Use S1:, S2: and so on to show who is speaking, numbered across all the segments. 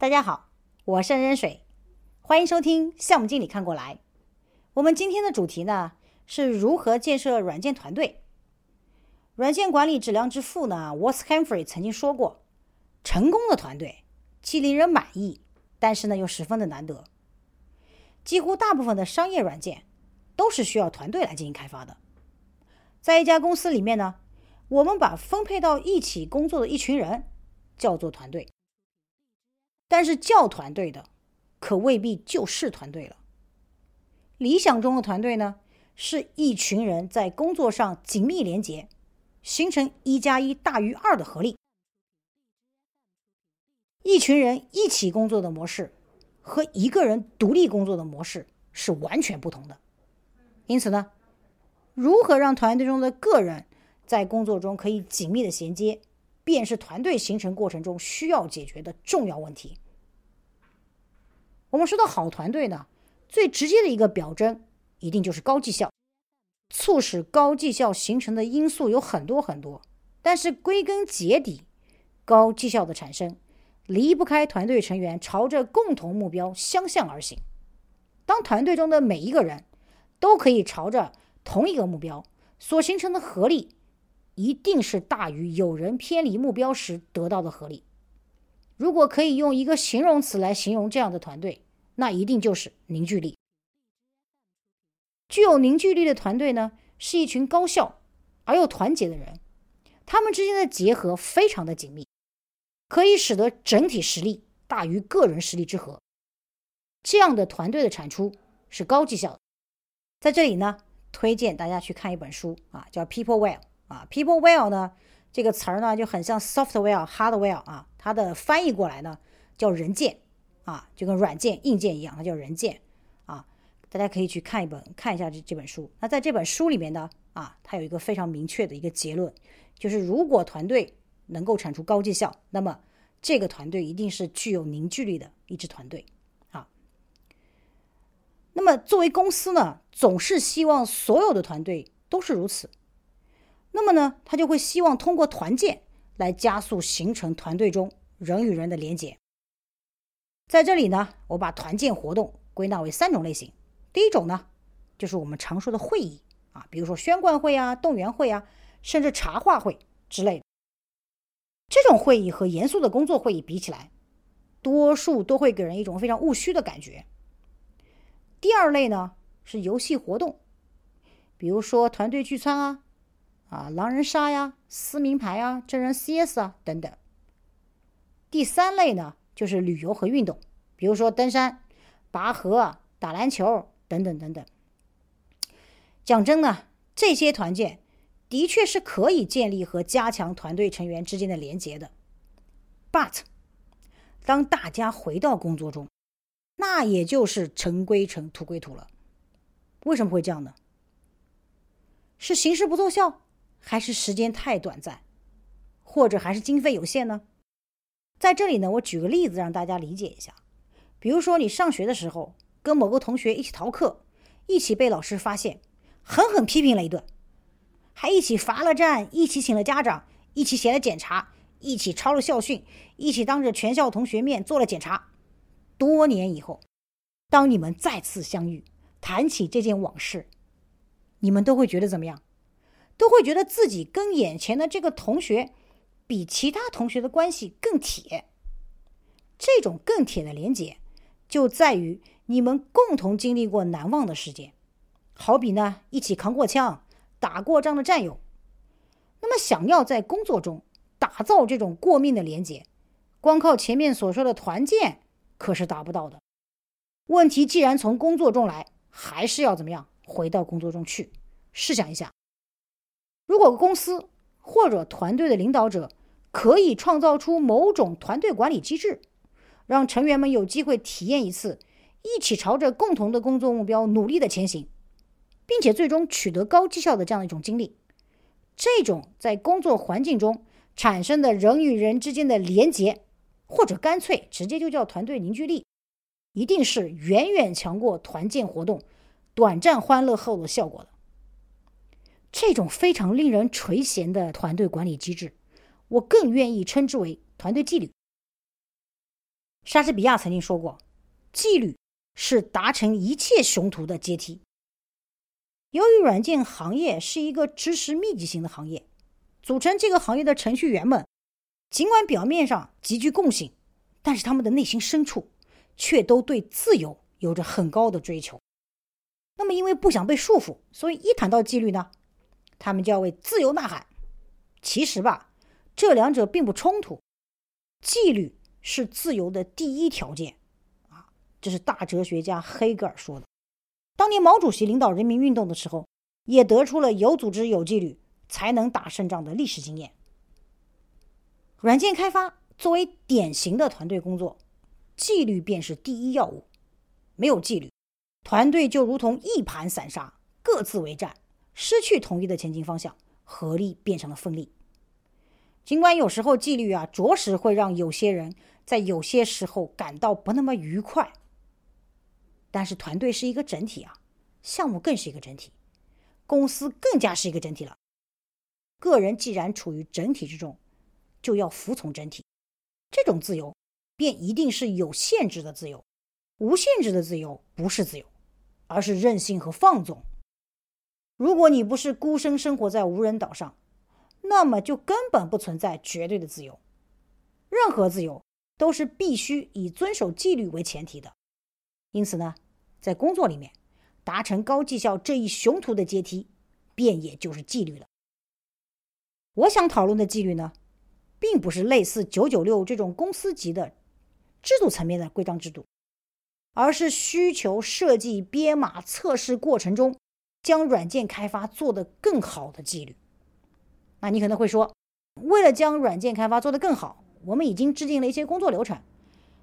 S1: 大家好，我是任水，欢迎收听项目经理看过来。我们今天的主题呢是如何建设软件团队。软件管理质量之父呢 w a t s Humphrey 曾经说过，成功的团队既令人满意，但是呢又十分的难得。几乎大部分的商业软件都是需要团队来进行开发的。在一家公司里面呢，我们把分配到一起工作的一群人叫做团队。但是叫团队的，可未必就是团队了。理想中的团队呢，是一群人在工作上紧密连结，形成一加一大于二的合力。一群人一起工作的模式。和一个人独立工作的模式是完全不同的，因此呢，如何让团队中的个人在工作中可以紧密的衔接，便是团队形成过程中需要解决的重要问题。我们说到好团队呢，最直接的一个表征一定就是高绩效。促使高绩效形成的因素有很多很多，但是归根结底，高绩效的产生。离不开团队成员朝着共同目标相向而行。当团队中的每一个人都可以朝着同一个目标，所形成的合力一定是大于有人偏离目标时得到的合力。如果可以用一个形容词来形容这样的团队，那一定就是凝聚力。具有凝聚力的团队呢，是一群高效而又团结的人，他们之间的结合非常的紧密。可以使得整体实力大于个人实力之和，这样的团队的产出是高绩效的。在这里呢，推荐大家去看一本书啊，叫《People Well》啊，《People Well》呢这个词儿呢就很像 software、hardware 啊，它的翻译过来呢叫人件啊，就跟软件、硬件一样，它叫人件啊。大家可以去看一本看一下这这本书。那在这本书里面呢啊，它有一个非常明确的一个结论，就是如果团队能够产出高绩效，那么这个团队一定是具有凝聚力的一支团队啊。那么作为公司呢，总是希望所有的团队都是如此。那么呢，他就会希望通过团建来加速形成团队中人与人的连结。在这里呢，我把团建活动归纳为三种类型。第一种呢，就是我们常说的会议啊，比如说宣贯会啊、动员会啊，甚至茶话会之类的。这种会议和严肃的工作会议比起来，多数都会给人一种非常务虚的感觉。第二类呢是游戏活动，比如说团队聚餐啊、啊狼人杀呀、撕名牌啊、真人 CS 啊等等。第三类呢就是旅游和运动，比如说登山、拔河、打篮球等等等等。讲真呢，这些团建。的确是可以建立和加强团队成员之间的连结的，but 当大家回到工作中，那也就是尘归尘，土归土了。为什么会这样呢？是形式不奏效，还是时间太短暂，或者还是经费有限呢？在这里呢，我举个例子让大家理解一下。比如说，你上学的时候跟某个同学一起逃课，一起被老师发现，狠狠批评了一顿。还一起罚了站，一起请了家长，一起写了检查，一起抄了校训，一起当着全校同学面做了检查。多年以后，当你们再次相遇，谈起这件往事，你们都会觉得怎么样？都会觉得自己跟眼前的这个同学比其他同学的关系更铁。这种更铁的连结，就在于你们共同经历过难忘的事件，好比呢，一起扛过枪。打过仗的战友，那么想要在工作中打造这种过命的连结，光靠前面所说的团建可是达不到的。问题既然从工作中来，还是要怎么样回到工作中去？试想一下，如果公司或者团队的领导者可以创造出某种团队管理机制，让成员们有机会体验一次一起朝着共同的工作目标努力的前行。并且最终取得高绩效的这样一种经历，这种在工作环境中产生的人与人之间的连结，或者干脆直接就叫团队凝聚力，一定是远远强过团建活动短暂欢乐后的效果的。这种非常令人垂涎的团队管理机制，我更愿意称之为团队纪律。莎士比亚曾经说过：“纪律是达成一切雄图的阶梯。”由于软件行业是一个知识密集型的行业，组成这个行业的程序员们，尽管表面上极具共性，但是他们的内心深处却都对自由有着很高的追求。那么，因为不想被束缚，所以一谈到纪律呢，他们就要为自由呐喊。其实吧，这两者并不冲突。纪律是自由的第一条件啊，这是大哲学家黑格尔说的。当年毛主席领导人民运动的时候，也得出了有组织、有纪律才能打胜仗的历史经验。软件开发作为典型的团队工作，纪律便是第一要务。没有纪律，团队就如同一盘散沙，各自为战，失去统一的前进方向，合力变成了分力。尽管有时候纪律啊，着实会让有些人在有些时候感到不那么愉快。但是团队是一个整体啊，项目更是一个整体，公司更加是一个整体了。个人既然处于整体之中，就要服从整体。这种自由便一定是有限制的自由，无限制的自由不是自由，而是任性和放纵。如果你不是孤身生活在无人岛上，那么就根本不存在绝对的自由。任何自由都是必须以遵守纪律为前提的。因此呢，在工作里面，达成高绩效这一雄图的阶梯，便也就是纪律了。我想讨论的纪律呢，并不是类似九九六这种公司级的制度层面的规章制度，而是需求设计、编码、测试过程中，将软件开发做得更好的纪律。那你可能会说，为了将软件开发做得更好，我们已经制定了一些工作流程。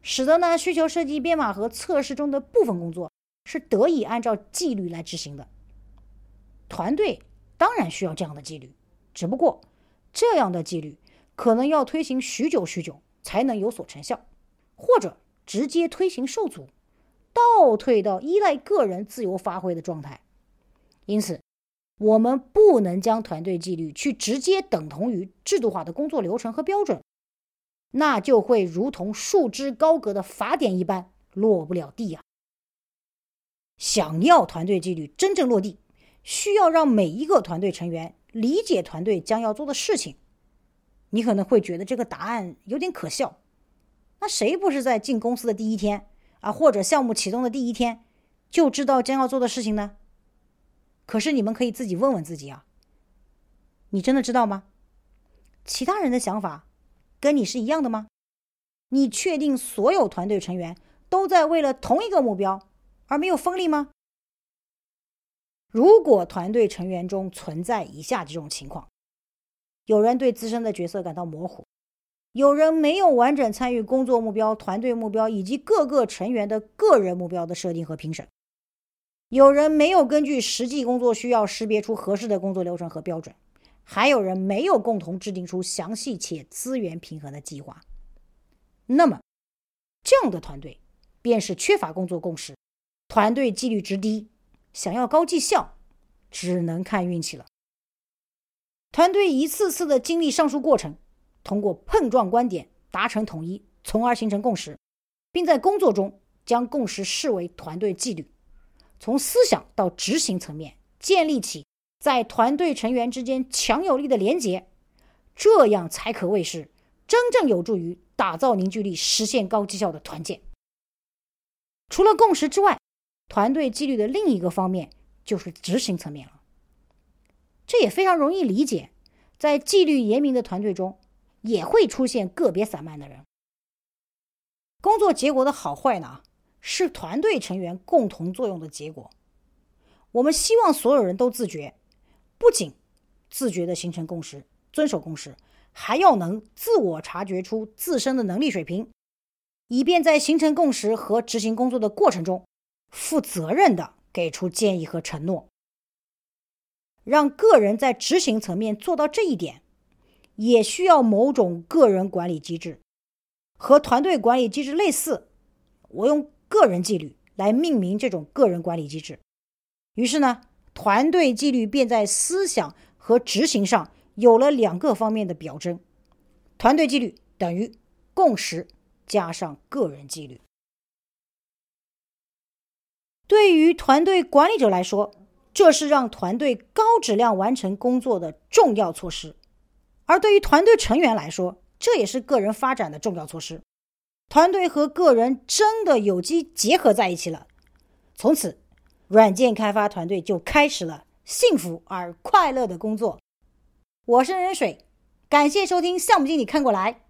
S1: 使得呢需求设计、编码和测试中的部分工作是得以按照纪律来执行的。团队当然需要这样的纪律，只不过这样的纪律可能要推行许久许久才能有所成效，或者直接推行受阻，倒退到依赖个人自由发挥的状态。因此，我们不能将团队纪律去直接等同于制度化的工作流程和标准。那就会如同束之高阁的法典一般落不了地呀。想要团队纪律真正落地，需要让每一个团队成员理解团队将要做的事情。你可能会觉得这个答案有点可笑。那谁不是在进公司的第一天啊，或者项目启动的第一天就知道将要做的事情呢？可是你们可以自己问问自己啊，你真的知道吗？其他人的想法。跟你是一样的吗？你确定所有团队成员都在为了同一个目标而没有分力吗？如果团队成员中存在以下这种情况：有人对自身的角色感到模糊，有人没有完整参与工作目标、团队目标以及各个成员的个人目标的设定和评审，有人没有根据实际工作需要识别出合适的工作流程和标准。还有人没有共同制定出详细且资源平衡的计划，那么这样的团队便是缺乏工作共识，团队纪律值低。想要高绩效，只能看运气了。团队一次次的经历上述过程，通过碰撞观点达成统一，从而形成共识，并在工作中将共识视为团队纪律，从思想到执行层面建立起。在团队成员之间强有力的连结，这样才可谓是真正有助于打造凝聚力、实现高绩效的团建。除了共识之外，团队纪律的另一个方面就是执行层面了。这也非常容易理解，在纪律严明的团队中，也会出现个别散漫的人。工作结果的好坏呢，是团队成员共同作用的结果。我们希望所有人都自觉。不仅自觉地形成共识、遵守共识，还要能自我察觉出自身的能力水平，以便在形成共识和执行工作的过程中，负责任地给出建议和承诺。让个人在执行层面做到这一点，也需要某种个人管理机制，和团队管理机制类似。我用个人纪律来命名这种个人管理机制。于是呢。团队纪律便在思想和执行上有了两个方面的表征：团队纪律等于共识加上个人纪律。对于团队管理者来说，这是让团队高质量完成工作的重要措施；而对于团队成员来说，这也是个人发展的重要措施。团队和个人真的有机结合在一起了，从此，软件开发团队就开始了幸福而快乐的工作。我是任水，感谢收听项目经理看过来。